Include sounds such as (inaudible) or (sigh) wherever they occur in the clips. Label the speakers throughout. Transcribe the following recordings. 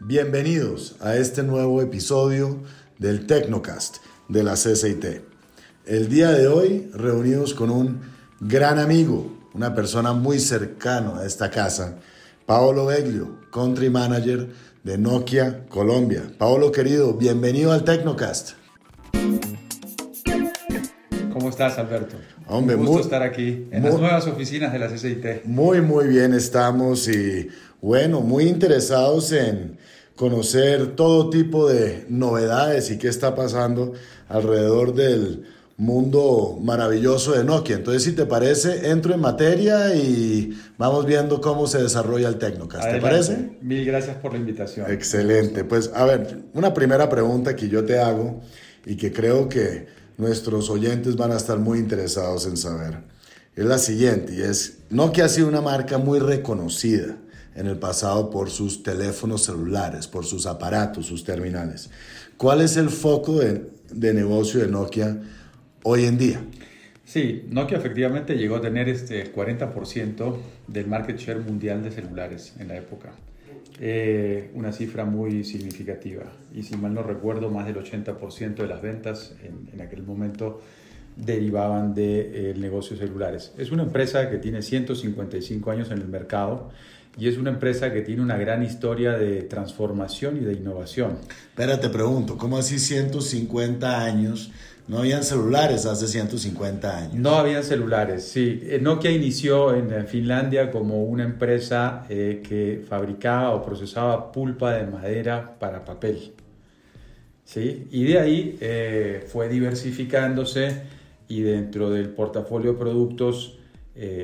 Speaker 1: Bienvenidos a este nuevo episodio del Tecnocast de la CCIT. El día de hoy reunidos con un gran amigo, una persona muy cercana a esta casa, Paolo Beglio, Country Manager de Nokia Colombia. Paolo querido, bienvenido al Tecnocast.
Speaker 2: Estás, Alberto?
Speaker 1: Hombre,
Speaker 2: Un gusto
Speaker 1: muy-
Speaker 2: estar aquí en
Speaker 1: muy-
Speaker 2: las nuevas oficinas de la CCIT.
Speaker 1: Muy, muy bien estamos y bueno, muy interesados en conocer todo tipo de novedades y qué está pasando alrededor del mundo maravilloso de Nokia. Entonces, si te parece, entro en materia y vamos viendo cómo se desarrolla el Tecnocast. ¿Te parece?
Speaker 2: Mil gracias por la invitación.
Speaker 1: Excelente. Pues a ver, una primera pregunta que yo te hago y que creo que nuestros oyentes van a estar muy interesados en saber. Es la siguiente y es, Nokia ha sido una marca muy reconocida en el pasado por sus teléfonos celulares, por sus aparatos, sus terminales. ¿Cuál es el foco de, de negocio de Nokia hoy en día?
Speaker 2: Sí, Nokia efectivamente llegó a tener este 40% del market share mundial de celulares en la época. Eh, una cifra muy significativa. Y si mal no recuerdo, más del 80% de las ventas en, en aquel momento derivaban de eh, negocios celulares. Es una empresa que tiene 155 años en el mercado y es una empresa que tiene una gran historia de transformación y de innovación.
Speaker 1: Espera, te pregunto, ¿cómo así 150 años? No habían celulares hace 150 años.
Speaker 2: No habían celulares, sí. Eh, Nokia inició en Finlandia como una empresa eh, que fabricaba o procesaba pulpa de madera para papel. ¿Sí? Y de ahí eh, fue diversificándose y dentro del portafolio de productos,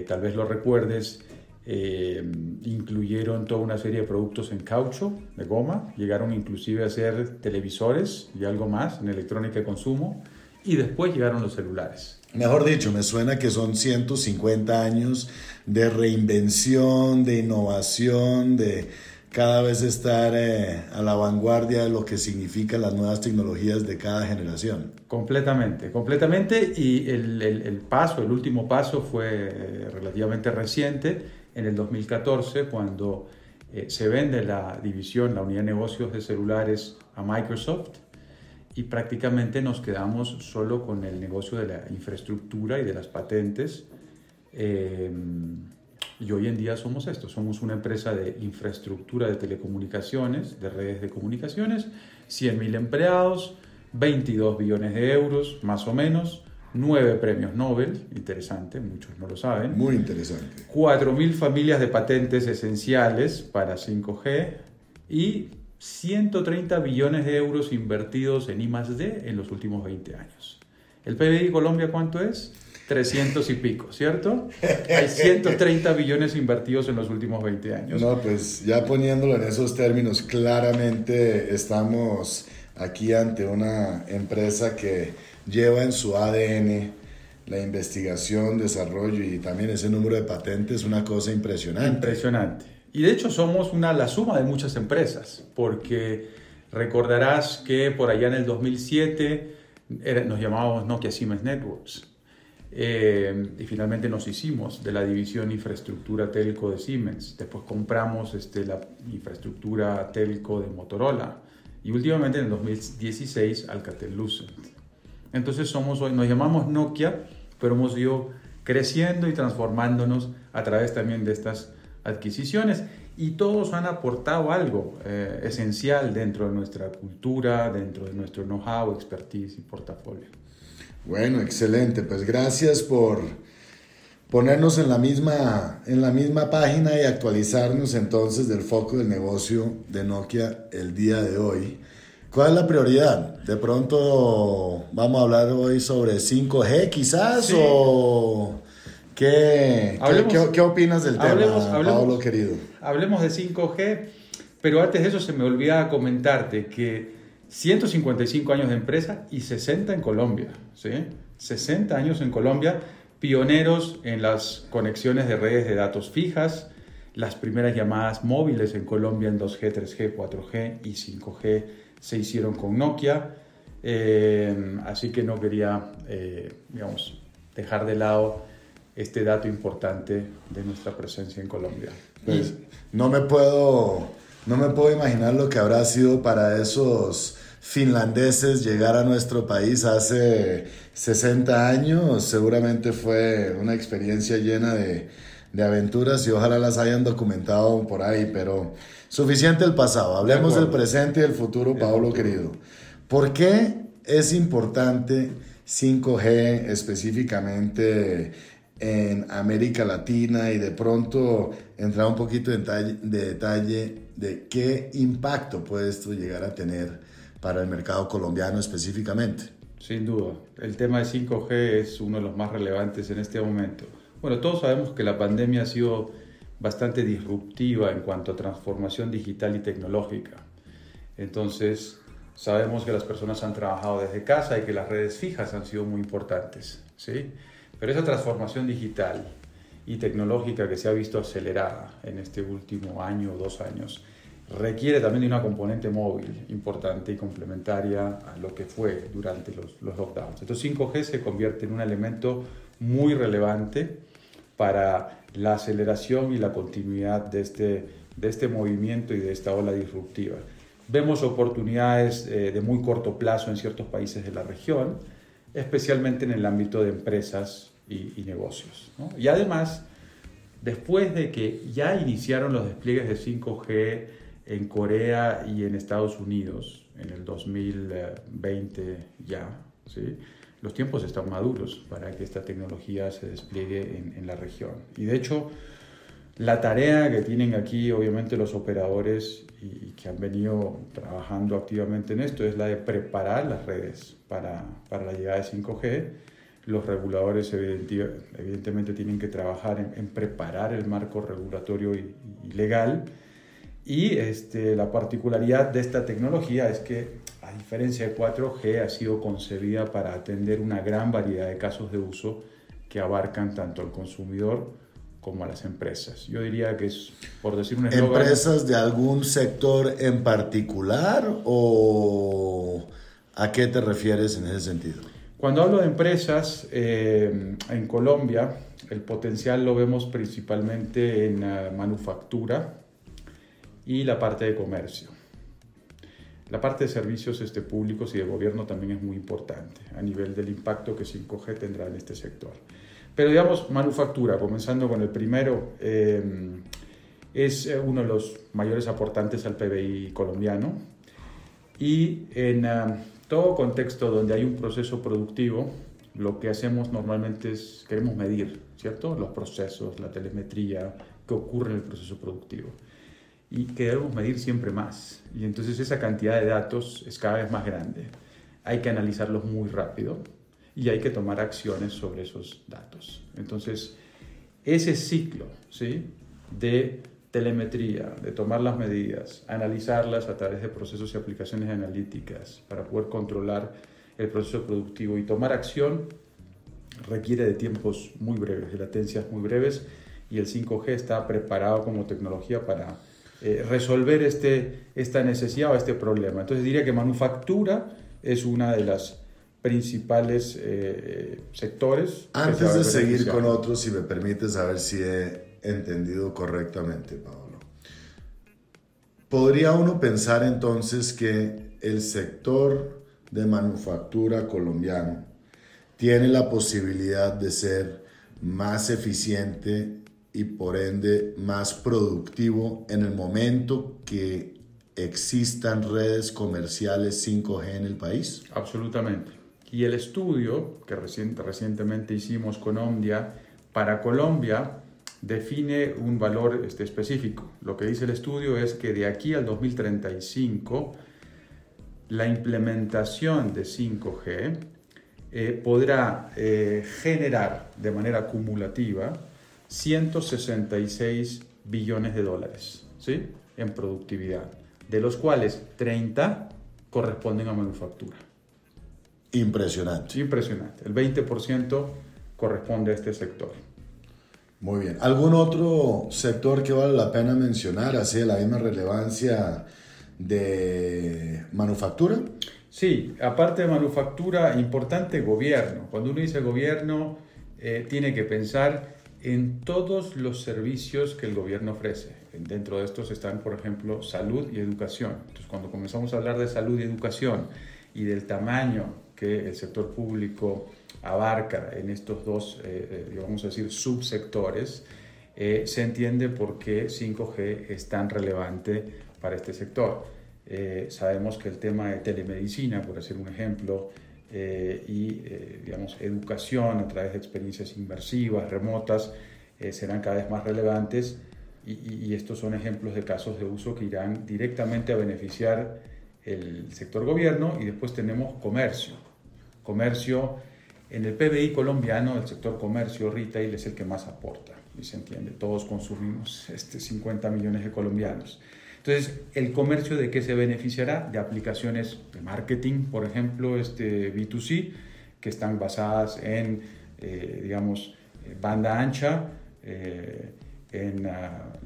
Speaker 2: tal vez lo recuerdes, incluyeron toda una serie de productos en caucho, de goma, llegaron inclusive a hacer televisores y algo más en electrónica de consumo, y después llegaron los celulares.
Speaker 1: Mejor dicho, me suena que son 150 años de reinvención, de innovación, de cada vez estar eh, a la vanguardia de lo que significan las nuevas tecnologías de cada generación.
Speaker 2: Completamente, completamente. Y el, el- el paso, el último paso fue eh, relativamente reciente, en el 2014, cuando eh, se vende la división, la unidad de negocios de celulares a Microsoft y prácticamente nos quedamos solo con el negocio de la infraestructura y de las patentes. Eh, y hoy en día somos esto, somos una empresa de infraestructura de telecomunicaciones, de redes de comunicaciones, 100.000 empleados, 22 billones de euros, más o menos, 9 premios Nobel, interesante, muchos no lo saben,
Speaker 1: Muy interesante.
Speaker 2: 4.000 familias de patentes esenciales para 5G y 130 billones de euros invertidos en I+D en los últimos 20 años. ¿El PBI de Colombia cuánto es? 300 y pico, ¿cierto? Hay 130 billones invertidos en los últimos 20 años.
Speaker 1: No, pues ya poniéndolo en esos términos, claramente estamos aquí ante una empresa que lleva en su ADN la investigación, desarrollo y también ese número de patentes, una cosa impresionante.
Speaker 2: Impresionante. Y de hecho somos una, la suma de muchas empresas, porque recordarás que por allá en el 2007 era- nos llamábamos Nokia Siemens Networks. Eh, y finalmente nos hicimos de la división infraestructura telco de Siemens. Después compramos este, la infraestructura telco de Motorola. Y últimamente en el 2016 Alcatel-Lucent. Entonces somos hoy, nos llamamos Nokia, pero hemos ido creciendo y transformándonos a través también de estas adquisiciones y todos han aportado algo eh, esencial dentro de nuestra cultura, dentro de nuestro know-how, expertise y portafolio.
Speaker 1: Bueno, excelente. Pues gracias por ponernos en la misma, en la misma página y actualizarnos entonces del foco del negocio de Nokia el día de hoy. ¿Cuál es la prioridad? De pronto vamos a hablar hoy sobre 5G quizás
Speaker 2: Sí.
Speaker 1: o qué,
Speaker 2: Hablemos-
Speaker 1: qué, opinas del
Speaker 2: hablemos-
Speaker 1: tema,
Speaker 2: hablemos-
Speaker 1: Pablo querido?
Speaker 2: Hablemos de 5G, pero antes de eso se me olvidaba comentarte que 155 años de empresa y 60 en Colombia, ¿sí? 60 años en Colombia, pioneros en las conexiones de redes de datos fijas, las primeras llamadas móviles en Colombia en 2G, 3G, 4G y 5G se hicieron con Nokia, eh, así que no quería, eh, digamos, dejar de lado este dato importante de nuestra presencia en Colombia.
Speaker 1: Pues no me puedo, no me puedo imaginar lo que habrá sido para esos finlandeses llegar a nuestro país hace 60 años. Seguramente fue una experiencia llena de, de aventuras y ojalá las hayan documentado por ahí, pero suficiente el pasado. Hablemos del presente y del futuro, Pablo querido. ¿Por qué es importante 5G específicamente en América Latina y de pronto entrar un poquito de detalle, de qué impacto puede esto llegar a tener para el mercado colombiano específicamente.
Speaker 2: Sin duda, el tema de 5G es uno de los más relevantes en este momento. Bueno, todos sabemos que la pandemia ha sido bastante disruptiva en cuanto a transformación digital y tecnológica. Entonces, sabemos que las personas han trabajado desde casa y que las redes fijas han sido muy importantes, ¿sí? Pero esa transformación digital y tecnológica que se ha visto acelerada en este último año o dos años requiere también de una componente móvil importante y complementaria a lo que fue durante los, los lockdowns. Entonces 5G se convierte en un elemento muy relevante para la aceleración y la continuidad de este, de este movimiento y de esta ola disruptiva. Vemos oportunidades eh, de muy corto plazo en ciertos países de la región, especialmente en el ámbito de empresas y, negocios. Y además, después de que ya iniciaron los despliegues de 5G en Corea y en Estados Unidos, en el 2020 ya, ¿sí? los tiempos están maduros para que esta tecnología se despliegue en, en la región. Y de hecho, la tarea que tienen aquí, obviamente, los operadores y, que han venido trabajando activamente en esto es la de preparar las redes para, para la llegada de 5G. Los reguladores evidentemente tienen que trabajar en, preparar el marco regulatorio y, legal. Y este, la particularidad de esta tecnología es que, a diferencia de 4G, ha sido concebida para atender una gran variedad de casos de uso que abarcan tanto al consumidor como a las empresas. Yo diría que es, por decir un
Speaker 1: eslogan... ¿Empresas de algún sector en particular o a qué te refieres en ese sentido?
Speaker 2: Cuando hablo de empresas, eh, en Colombia el potencial lo vemos principalmente en manufactura y la parte de comercio. La parte de servicios este, públicos y de gobierno también es muy importante a nivel del impacto que 5G tendrá en este sector. Pero digamos, manufactura, comenzando con el primero, eh, es eh, uno de los mayores aportantes al PBI colombiano. Y en ah, todo contexto donde hay un proceso productivo, lo que hacemos normalmente es, queremos medir, ¿cierto? Los procesos, la telemetría, qué ocurre en el proceso productivo. Y queremos medir siempre más. Y entonces esa cantidad de datos es cada vez más grande. Hay que analizarlos muy rápido y hay que tomar acciones sobre esos datos. Entonces, ese ciclo ¿sí? de telemetría, de tomar las medidas, analizarlas a través de procesos y aplicaciones analíticas para poder controlar el proceso productivo y tomar acción, requiere de tiempos muy breves, de latencias muy breves, y el 5G está preparado como tecnología para eh, resolver este, esta necesidad o este problema. Entonces diría que manufactura es una de las principales eh, sectores.
Speaker 1: Antes de seguir con otros, si me permites saber si he entendido correctamente, Pablo. ¿Podría uno pensar entonces que el sector de manufactura colombiano tiene la posibilidad de ser más eficiente y por ende más productivo en el momento que existan redes comerciales 5G en el país?
Speaker 2: Absolutamente. Y el estudio que recientemente hicimos con Omdia para Colombia define un valor este, específico. Lo que dice el estudio es que de aquí al 2035 la implementación de 5G eh, podrá eh, generar de manera acumulativa 166 billones de dólares ¿sí? en productividad, de los cuales 30 corresponden a manufactura.
Speaker 1: Impresionante.
Speaker 2: Impresionante. El 20% corresponde a este sector.
Speaker 1: Muy bien. ¿Algún otro sector que vale la pena mencionar, así de la misma relevancia de manufactura?
Speaker 2: Sí, aparte de manufactura, importante gobierno. Cuando uno dice gobierno, eh, tiene que pensar en todos los servicios que el gobierno ofrece. Dentro de estos están, por ejemplo, salud y educación. Entonces, cuando comenzamos a hablar de salud y educación y del tamaño que el sector público abarca en estos dos, eh, eh, vamos a decir, subsectores, eh, se entiende por qué 5G es tan relevante para este sector. sabemos que el tema de telemedicina, por hacer un ejemplo, y digamos, educación a través de experiencias inmersivas, remotas, serán cada vez más relevantes y, estos son ejemplos de casos de uso que irán directamente a beneficiar el sector gobierno y después tenemos comercio. Comercio, en el PBI colombiano, el sector comercio, retail, es el que más aporta, y se entiende, todos consumimos este 50 millones de colombianos. Entonces, ¿el comercio de qué se beneficiará? De aplicaciones de marketing, por ejemplo, este B2C, que están basadas en, eh, digamos, eh, banda ancha, eh, en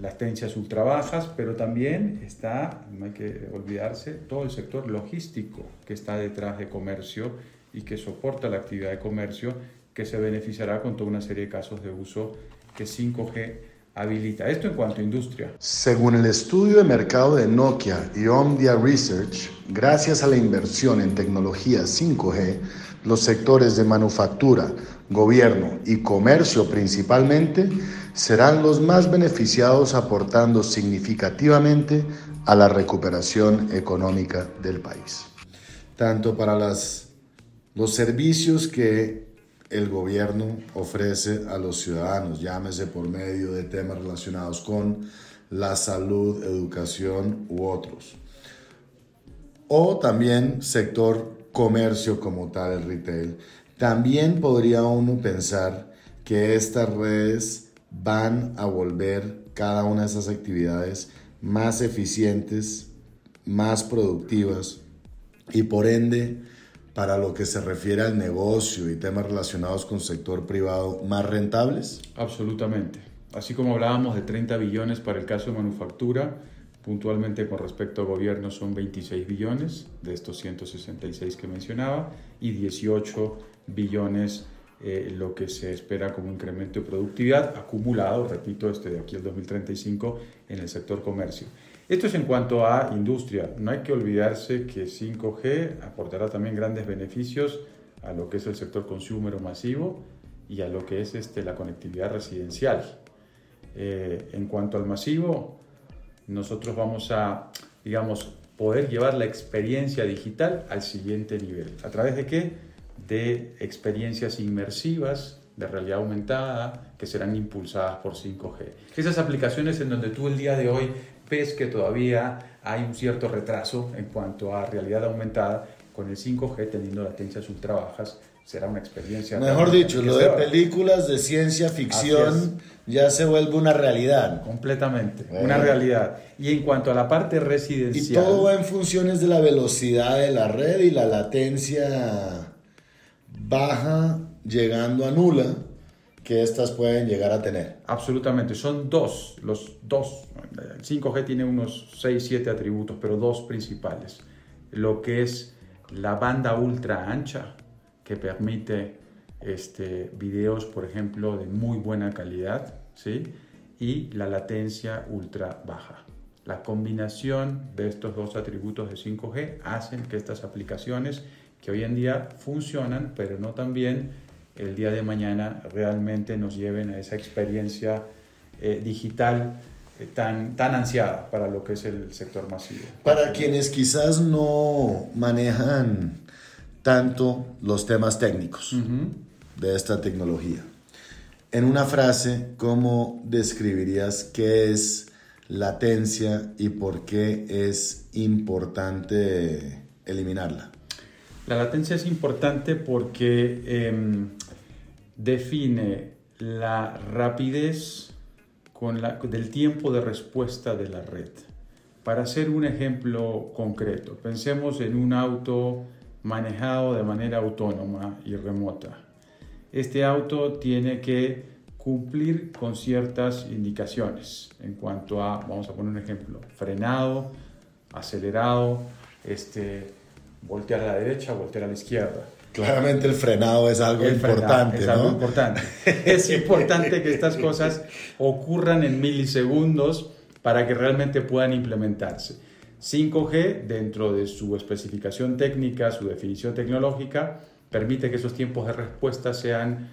Speaker 2: latencias ultra bajas, pero también está, no hay que olvidarse, todo el sector logístico que está detrás de comercio y que soporta la actividad de comercio, que se beneficiará con toda una serie de casos de uso que 5G habilita. Esto en cuanto a industria.
Speaker 1: Según el estudio de mercado de Nokia y Omdia Research, gracias a la inversión en tecnología 5G, los sectores de manufactura, gobierno y comercio principalmente serán los más beneficiados aportando significativamente a la recuperación económica del país. Tanto para las, los servicios que el gobierno ofrece a los ciudadanos, llámese por medio de temas relacionados con la salud, educación u otros. O también sector comercio como tal, el retail. También podría uno pensar que estas redes van a volver cada una de esas actividades más eficientes, más productivas y por ende, para lo que se refiere al negocio y temas relacionados con sector privado, más rentables?
Speaker 2: Absolutamente. Así como hablábamos de 30 billones para el caso de manufactura, puntualmente con respecto a gobierno son 26 billones de estos 166 que mencionaba y 18 billones eh, lo que se espera como incremento de productividad acumulado, repito, este de aquí al 2035 en el sector comercio. Esto es en cuanto a industria. No hay que olvidarse que 5G aportará también grandes beneficios a lo que es el sector consumer masivo y a lo que es este, la conectividad residencial. Eh, en cuanto al masivo, nosotros vamos a, digamos, poder llevar la experiencia digital al siguiente nivel. ¿A través de qué? de experiencias inmersivas de realidad aumentada que serán impulsadas por 5G. Esas aplicaciones en donde tú el día de hoy ves que todavía hay un cierto retraso en cuanto a realidad aumentada, con el 5G teniendo latencias ultra bajas, será una experiencia.
Speaker 1: Mejor dicho, lo de películas de ciencia ficción ya se vuelve una realidad.
Speaker 2: Completamente, una realidad. Y en cuanto a la parte residencial.
Speaker 1: Y todo va en funciones de la velocidad de la red y la latencia baja llegando a nula que estas pueden llegar a tener.
Speaker 2: Absolutamente, son dos, los dos. El 5G tiene unos 6, 7 atributos, pero dos principales. Lo que es la banda ultra ancha, que permite este, videos, por ejemplo, de muy buena calidad, ¿sí? y la latencia ultra baja. La combinación de estos dos atributos de 5G hacen que estas aplicaciones que hoy en día funcionan, pero no también el día de mañana realmente nos lleven a esa experiencia eh, digital eh, tan, tan ansiada para lo que es el sector masivo.
Speaker 1: Para quienes quizás no manejan tanto los temas técnicos de esta tecnología, en una frase, ¿cómo describirías qué es latencia y por qué es importante eliminarla?
Speaker 2: La latencia es importante porque em, define la rapidez con la, del tiempo de respuesta de la red. Para hacer un ejemplo concreto, pensemos en un auto manejado de manera autónoma y remota. Este auto tiene que cumplir con ciertas indicaciones en cuanto a, vamos a poner un ejemplo, frenado, acelerado, este, voltear a la derecha, voltear a la izquierda.
Speaker 1: Claramente el frenado es algo importante.
Speaker 2: es
Speaker 1: ¿no?
Speaker 2: algo importante. es (laughs) importante que estas cosas ocurran en milisegundos para que realmente puedan implementarse. 5G, dentro de su especificación técnica, su definición tecnológica, permite que esos tiempos de respuesta sean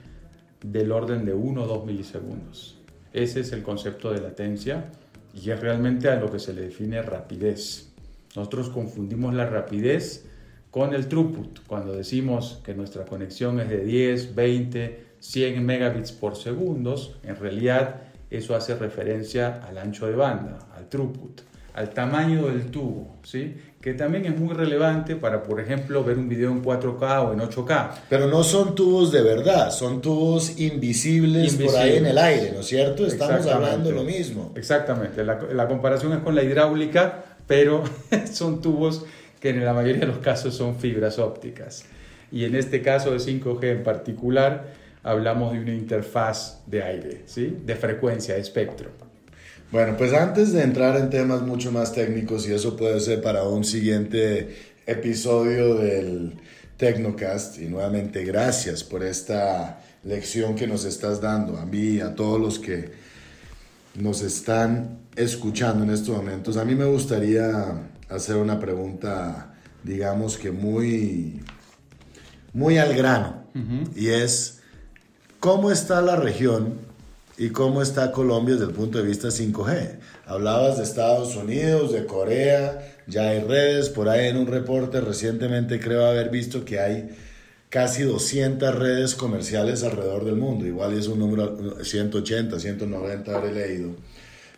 Speaker 2: del orden de 1 o 2 milisegundos. Ese es el concepto de latencia y es realmente a lo que se le define rapidez. Nosotros confundimos la rapidez con el throughput. Cuando decimos que nuestra conexión es de 10, 20, 100 megabits por segundo, en realidad eso hace referencia al ancho de banda, al throughput, al tamaño del tubo, ¿sí? que también es muy relevante para, por ejemplo, ver un video en 4K o en 8K.
Speaker 1: Pero no son tubos de verdad, son tubos invisibles, por ahí en el aire, ¿no es cierto? Estamos hablando lo mismo.
Speaker 2: Exactamente, la, la comparación es con la hidráulica, pero (laughs) son tubos que en la mayoría de los casos son fibras ópticas. Y en este caso de 5G en particular, hablamos de una interfaz de aire, ¿sí? de frecuencia, de espectro.
Speaker 1: Bueno, pues antes de entrar en temas mucho más técnicos, y eso puede ser para un siguiente episodio del Tecnocast, y nuevamente gracias por esta lección que nos estás dando a mí a todos los que nos están escuchando en estos momentos. A mí me gustaría hacer una pregunta, digamos que muy, muy al grano, y es, ¿cómo está la región y cómo está Colombia desde el punto de vista 5G? Hablabas de Estados Unidos, de Corea, ya hay redes, por ahí en un reporte recientemente creo haber visto que hay casi 200 redes comerciales alrededor del mundo, igual es un número 180, 190 habré leído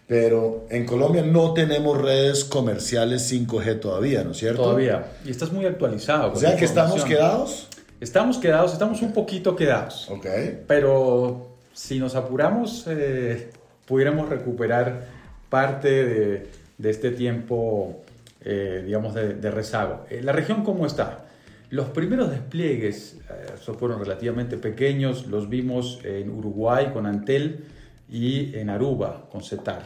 Speaker 1: pero en Colombia no tenemos redes comerciales 5G todavía, ¿no es cierto?
Speaker 2: Todavía. Y estás muy actualizado.
Speaker 1: O sea que estamos quedados.
Speaker 2: Estamos quedados, estamos un poquito quedados.
Speaker 1: Ok.
Speaker 2: Pero si nos apuramos, eh, pudiéramos recuperar parte de, de este tiempo, eh, digamos, de, de rezago. Eh, ¿La región cómo está? Los primeros despliegues eh, fueron relativamente pequeños, los vimos en Uruguay con Antel y en Aruba con CETAR.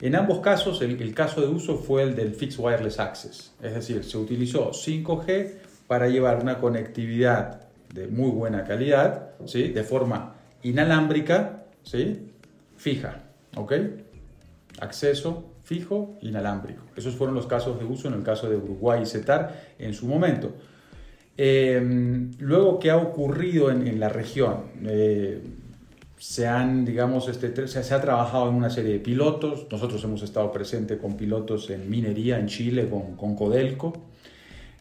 Speaker 2: En ambos casos, el, caso de uso fue el del Fixed Wireless Access, es decir, se utilizó 5G para llevar una conectividad de muy buena calidad, ¿sí? de forma inalámbrica, ¿sí? fija, ¿ok? Acceso fijo, inalámbrico. Esos fueron los casos de uso en el caso de Uruguay y CETAR en su momento. Eh, luego, ¿qué ha ocurrido en, la región? Eh, se han, digamos, este, se, ha trabajado en una serie de pilotos. Nosotros hemos estado presentes con pilotos en minería en Chile, con, con Codelco.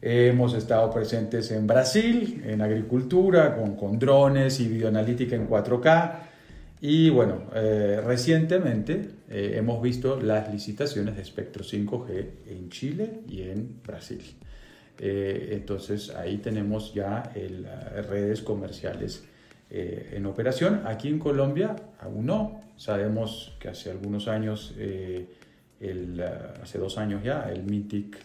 Speaker 2: hemos estado presentes en Brasil, en agricultura, con, con drones y videoanalítica en 4K. Y bueno, eh, recientemente eh, hemos visto las licitaciones de espectro 5G en Chile y en Brasil. Eh, entonces ahí tenemos ya redes comerciales eh, en operación. Aquí en Colombia aún no. Sabemos que hace algunos años, eh, el, eh, hace dos años ya, el MITIC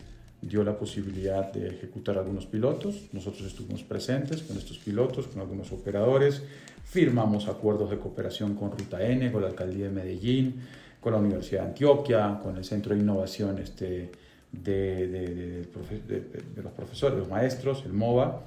Speaker 2: dio la posibilidad de ejecutar algunos pilotos. Nosotros estuvimos presentes con estos pilotos, con algunos operadores. Firmamos acuerdos de cooperación con Ruta N, con la Alcaldía de Medellín, con la Universidad de Antioquia, con el Centro de Innovación este, de, de, de los profesores, los maestros, el MOVA,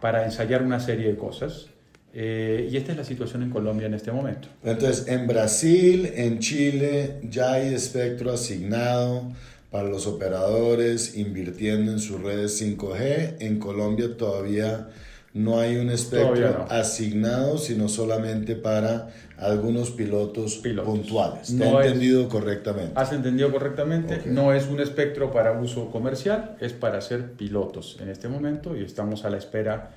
Speaker 2: para ensayar una serie de cosas. Eh, y esta es la situación en Colombia en este momento.
Speaker 1: Entonces, en Brasil, en Chile, ya hay espectro asignado para los operadores invirtiendo en sus redes 5G. En Colombia todavía no hay un espectro asignado, sino solamente para algunos pilotos, puntuales. ¿Te he entendido correctamente?
Speaker 2: Has entendido correctamente. No es un espectro para uso comercial, es para hacer pilotos en este momento y estamos a la espera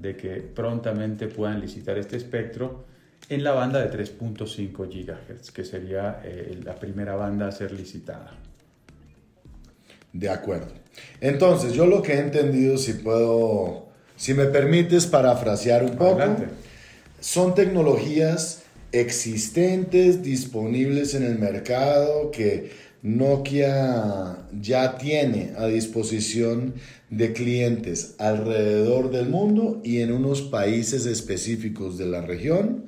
Speaker 2: de que prontamente puedan licitar este espectro en la banda de 3.5 GHz, que sería eh, la primera banda a ser licitada.
Speaker 1: De acuerdo. Entonces, yo lo que he entendido, si puedo, si me permites parafrasear un poco, son tecnologías existentes, disponibles en el mercado, que Nokia ya tiene a disposición de clientes alrededor del mundo y en unos países específicos de la región,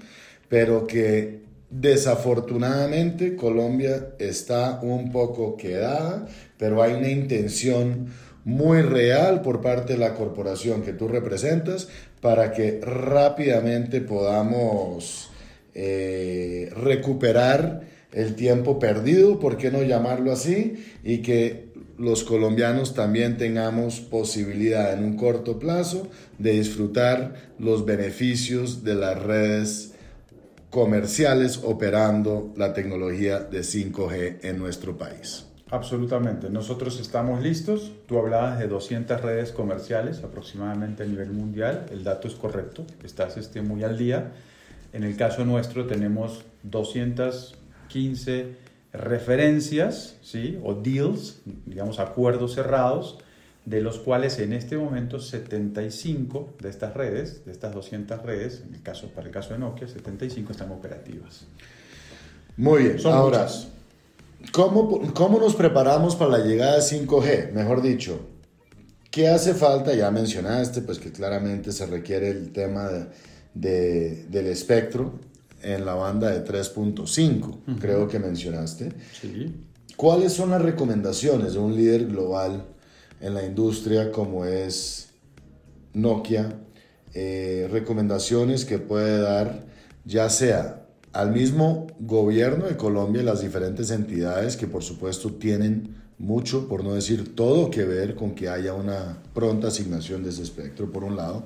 Speaker 1: pero que desafortunadamente Colombia está un poco quedada, pero hay una intención muy real por parte de la corporación que tú representas para que rápidamente podamos eh, recuperar el tiempo perdido, ¿por qué no llamarlo así? Y que los colombianos también tengamos posibilidad en un corto plazo de disfrutar los beneficios de las redes comerciales operando la tecnología de 5G en nuestro país.
Speaker 2: Absolutamente, nosotros estamos listos. Tú hablabas de 200 redes comerciales aproximadamente a nivel mundial, el dato es correcto, estás este, muy al día. En el caso nuestro tenemos 215 referencias, ¿sí? O deals, digamos acuerdos cerrados, de los cuales en este momento 75 de estas redes, de estas 200 redes, en el caso, para el caso de Nokia, 75 están operativas.
Speaker 1: Muy bien, Son ahora, ¿cómo, ¿cómo nos preparamos para la llegada de 5G? Mejor dicho, ¿qué hace falta? Ya mencionaste, pues que claramente se requiere el tema de, del espectro, en la banda de 3.5, creo que mencionaste. Sí. ¿Cuáles son las recomendaciones de un líder global en la industria como es Nokia? Eh, recomendaciones que puede dar ya sea al mismo gobierno de Colombia y las diferentes entidades que por supuesto tienen mucho, por no decir todo, que ver con que haya una pronta asignación de ese espectro, por un lado.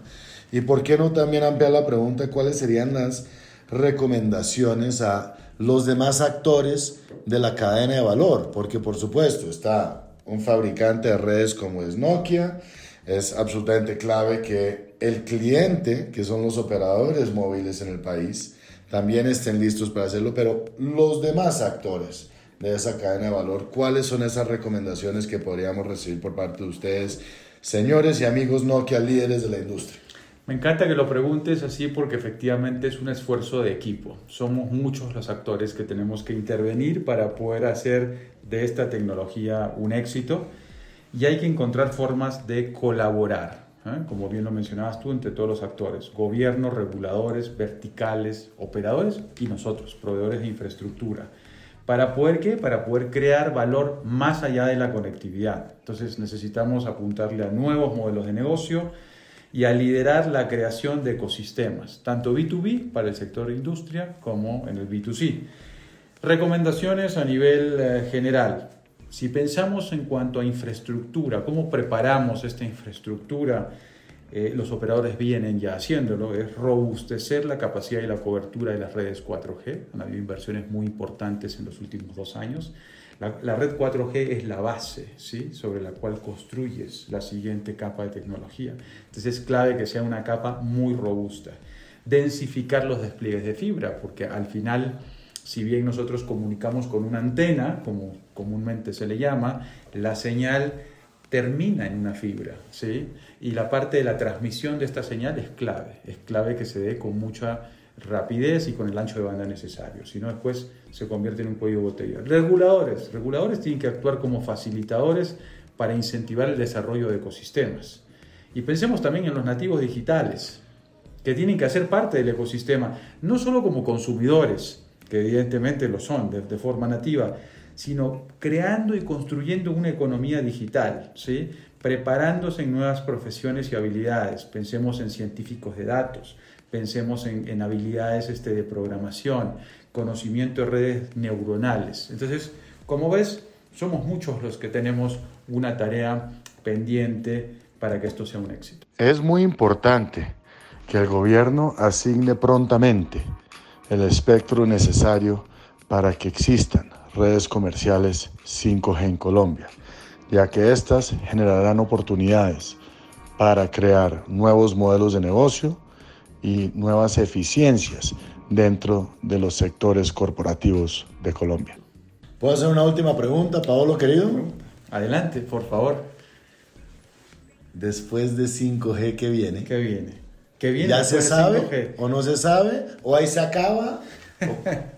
Speaker 1: Y por qué no también ampliar la pregunta, cuáles serían las recomendaciones a los demás actores de la cadena de valor, porque por supuesto está un fabricante de redes como es Nokia, es absolutamente clave que el cliente, que son los operadores móviles en el país, también estén listos para hacerlo, pero los demás actores de esa cadena de valor, ¿cuáles son esas recomendaciones que podríamos recibir por parte de ustedes, señores y amigos Nokia, líderes de la industria?
Speaker 2: Me encanta que lo preguntes así porque efectivamente es un esfuerzo de equipo. Somos muchos los actores que tenemos que intervenir para poder hacer de esta tecnología un éxito y hay que encontrar formas de colaborar, ¿eh? como bien lo mencionabas tú, entre todos los actores, gobiernos, reguladores, verticales, operadores y nosotros, proveedores de infraestructura. ¿Para poder qué? Para poder crear valor más allá de la conectividad. Entonces necesitamos apuntarle a nuevos modelos de negocio, y a liderar la creación de ecosistemas, tanto B2B para el sector industria como en el B2C. Recomendaciones a nivel eh, general. Si pensamos en cuanto a infraestructura, cómo preparamos esta infraestructura, eh, los operadores vienen ya haciéndolo, es robustecer la capacidad y la cobertura de las redes 4G. Han habido inversiones muy importantes en los últimos dos años la, red 4G es la base ¿sí? sobre la cual construyes la siguiente capa de tecnología. Entonces es clave que sea una capa muy robusta. Densificar los despliegues de fibra, porque al final, si bien nosotros comunicamos con una antena, como comúnmente se le llama, la señal termina en una fibra, ¿sí? Y la parte de la transmisión de esta señal es clave, es clave que se dé con mucha rapidez y con el ancho de banda necesario, si no después se convierte en un cuello de botella. Reguladores, reguladores tienen que actuar como facilitadores para incentivar el desarrollo de ecosistemas. Y pensemos también en los nativos digitales, que tienen que hacer parte del ecosistema, no solo como consumidores, que evidentemente lo son de, de forma nativa, sino creando y construyendo una economía digital, ¿sí? preparándose en nuevas profesiones y habilidades. Pensemos en científicos de datos, pensemos en, habilidades este, de programación, conocimiento de redes neuronales. Entonces, como ves, somos muchos los que tenemos una tarea pendiente para que esto sea un éxito.
Speaker 1: Es muy importante que el gobierno asigne prontamente el espectro necesario para que existan redes comerciales 5G en Colombia, ya que éstas generarán oportunidades para crear nuevos modelos de negocio y nuevas eficiencias dentro de los sectores corporativos de Colombia. ¿Puedo hacer una última pregunta, Paolo querido?
Speaker 2: Adelante, por favor.
Speaker 1: Después de 5G, ¿qué viene?
Speaker 2: ¿Qué viene? ¿Qué viene
Speaker 1: ¿Ya se sabe o no se sabe? ¿O ahí se acaba? (laughs)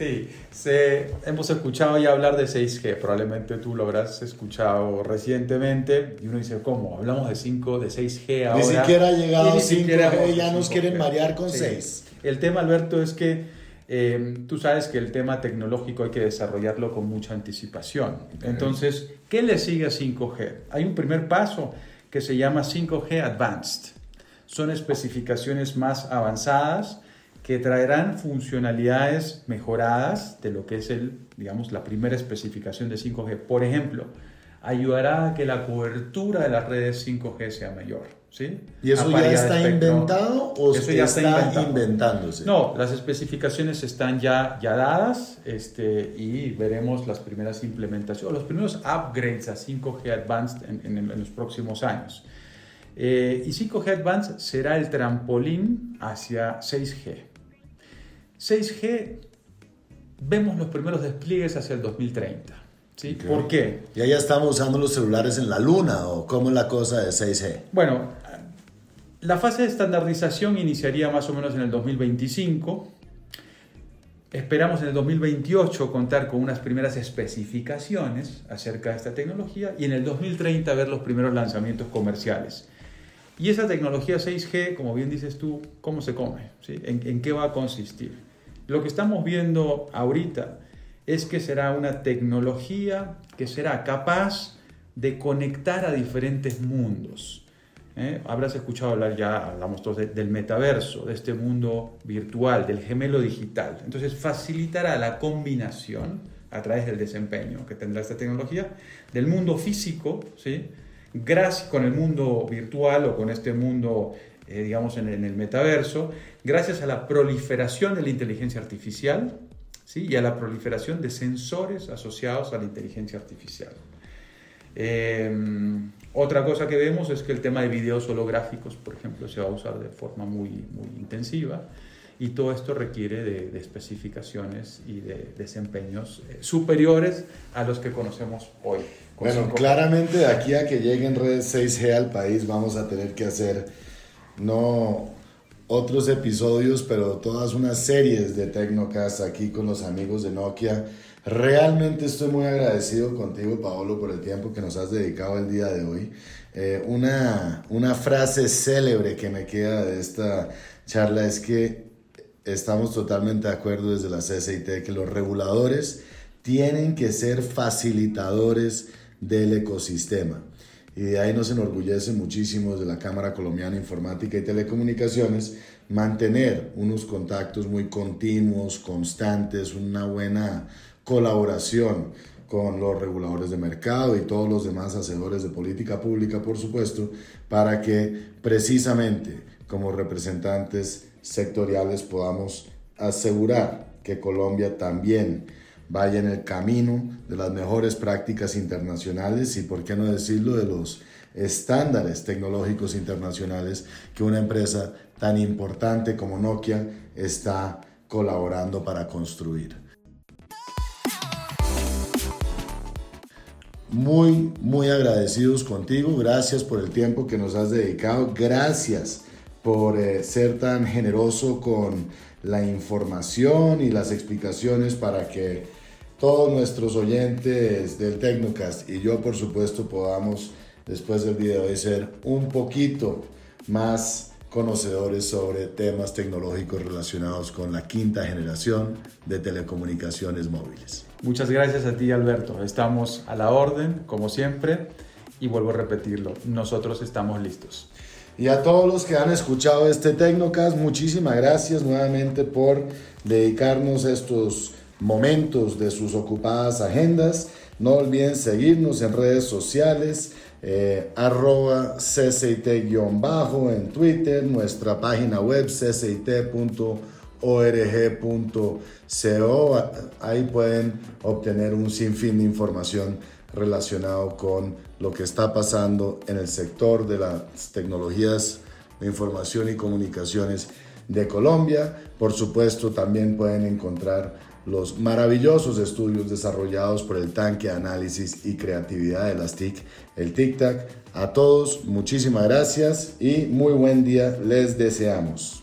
Speaker 2: Sí, se, hemos escuchado ya hablar de 6G, probablemente tú lo habrás escuchado recientemente, y uno dice, ¿cómo? Hablamos de 5, de 6G ahora.
Speaker 1: Ni siquiera ha llegado 5G, ya nos quieren marear con 6.
Speaker 2: El tema, Alberto, es que eh, tú sabes que el tema tecnológico hay que desarrollarlo con mucha anticipación. Entonces, ¿qué le sigue a 5G? Hay un primer paso que se llama 5G Advanced. Son especificaciones más avanzadas que traerán funcionalidades mejoradas de lo que es el, digamos, la primera especificación de 5G. Por ejemplo, ayudará a que la cobertura de las redes 5G sea mayor. ¿sí?
Speaker 1: ¿Y eso ya está inventado o eso ya está, inventándose?
Speaker 2: No, las especificaciones están ya, ya dadas este, y veremos las primeras implementaciones, los primeros upgrades a 5G Advanced en, los próximos años. Eh, y 5G Advanced será el trampolín hacia 6G. 6G, vemos los primeros despliegues hacia el 2030. ¿sí? ¿Por qué?
Speaker 1: Ya ya estamos usando los celulares en la luna o cómo es la cosa de 6G.
Speaker 2: Bueno, la fase de estandarización iniciaría más o menos en el 2025. Esperamos en el 2028 contar con unas primeras especificaciones acerca de esta tecnología y en el 2030 ver los primeros lanzamientos comerciales. Y esa tecnología 6G, como bien dices tú, ¿cómo se come? ¿En, ¿En qué va a consistir? Lo que estamos viendo ahorita es que será una tecnología que será capaz de conectar a diferentes mundos. ¿eh? Habrás escuchado hablar ya, hablamos todos del metaverso, de este mundo virtual, del gemelo digital. Entonces facilitará la combinación a través del desempeño que tendrá esta tecnología del mundo físico, ¿sí? gracias con el mundo virtual o con este mundo eh, digamos, en, el metaverso, gracias a la proliferación de la inteligencia artificial ¿sí? y a la proliferación de sensores asociados a la inteligencia artificial. Em, otra cosa que vemos es que el tema de videos holográficos, por ejemplo, se va a usar de forma muy, muy intensiva y todo esto requiere de, especificaciones y de desempeños eh, superiores a los que conocemos hoy.
Speaker 1: Bueno, claramente de aquí a que lleguen redes 6G al país vamos a tener que hacer no otros episodios, pero todas unas series de Tecnocast aquí con los amigos de Nokia. Realmente estoy muy agradecido contigo, Paolo, por el tiempo que nos has dedicado el día de hoy. Eh, una, una frase célebre que me queda de esta charla es que estamos totalmente de acuerdo desde la CCIT que los reguladores tienen que ser facilitadores del ecosistema y de ahí nos enorgullece muchísimo de la Cámara Colombiana Informática y Telecomunicaciones mantener unos contactos muy continuos, constantes, una buena colaboración con los reguladores de mercado y todos los demás hacedores de política pública, por supuesto, para que precisamente como representantes sectoriales podamos asegurar que Colombia también vaya en el camino de las mejores prácticas internacionales y, por qué no decirlo, de los estándares tecnológicos internacionales que una empresa tan importante como Nokia está colaborando para construir. Muy, muy agradecidos contigo. Gracias por el tiempo que nos has dedicado. Gracias por eh, ser tan generoso con la información y las explicaciones para que todos nuestros oyentes del Tecnocast y yo por supuesto podamos después del video de ser un poquito más conocedores sobre temas tecnológicos relacionados con la quinta generación de telecomunicaciones móviles.
Speaker 2: Muchas gracias a ti Alberto, estamos a la orden como siempre y vuelvo a repetirlo, nosotros estamos listos.
Speaker 1: Y a todos los que han escuchado este Tecnocast, muchísimas gracias nuevamente por dedicarnos estos momentos de sus ocupadas agendas. No olviden seguirnos en redes sociales, eh, arroba CCIT-bajo en Twitter, nuestra página web ccit.org.co. Ahí pueden obtener un sinfín de información relacionado con lo que está pasando en el sector de las tecnologías de información y comunicaciones de Colombia. Por supuesto, también pueden encontrar los maravillosos estudios desarrollados por el tanque de análisis y creatividad de las TIC, el TIC-TAC. A todos, muchísimas gracias y muy buen día les deseamos.